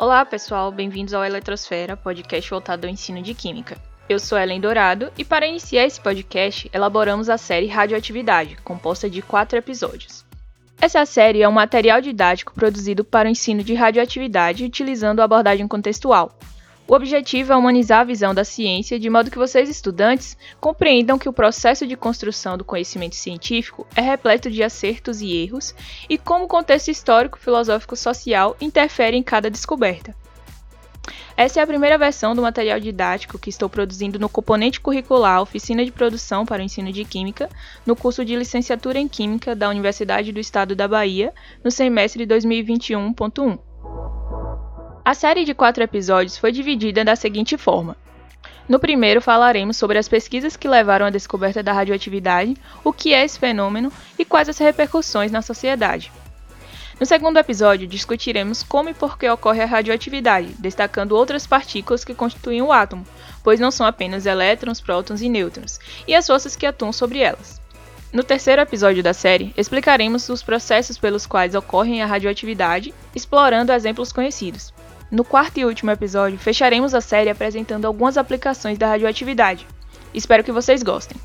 Olá, pessoal, bem-vindos ao Eletrosfera, podcast voltado ao ensino de Química. Eu sou Ellen Dourado e, para iniciar esse podcast, elaboramos a série Radioatividade, composta de quatro episódios. Essa série é um material didático produzido para o ensino de radioatividade utilizando a abordagem contextual, o objetivo é humanizar a visão da ciência de modo que vocês, estudantes, compreendam que o processo de construção do conhecimento científico é repleto de acertos e erros e como o contexto histórico, filosófico social interfere em cada descoberta. Essa é a primeira versão do material didático que estou produzindo no componente curricular Oficina de Produção para o Ensino de Química, no curso de Licenciatura em Química da Universidade do Estado da Bahia, no semestre 2021.1. A série de quatro episódios foi dividida da seguinte forma. No primeiro, falaremos sobre as pesquisas que levaram à descoberta da radioatividade, o que é esse fenômeno e quais as repercussões na sociedade. No segundo episódio, discutiremos como e por que ocorre a radioatividade, destacando outras partículas que constituem o átomo, pois não são apenas elétrons, prótons e nêutrons, e as forças que atuam sobre elas. No terceiro episódio da série, explicaremos os processos pelos quais ocorre a radioatividade, explorando exemplos conhecidos. No quarto e último episódio, fecharemos a série apresentando algumas aplicações da radioatividade. Espero que vocês gostem.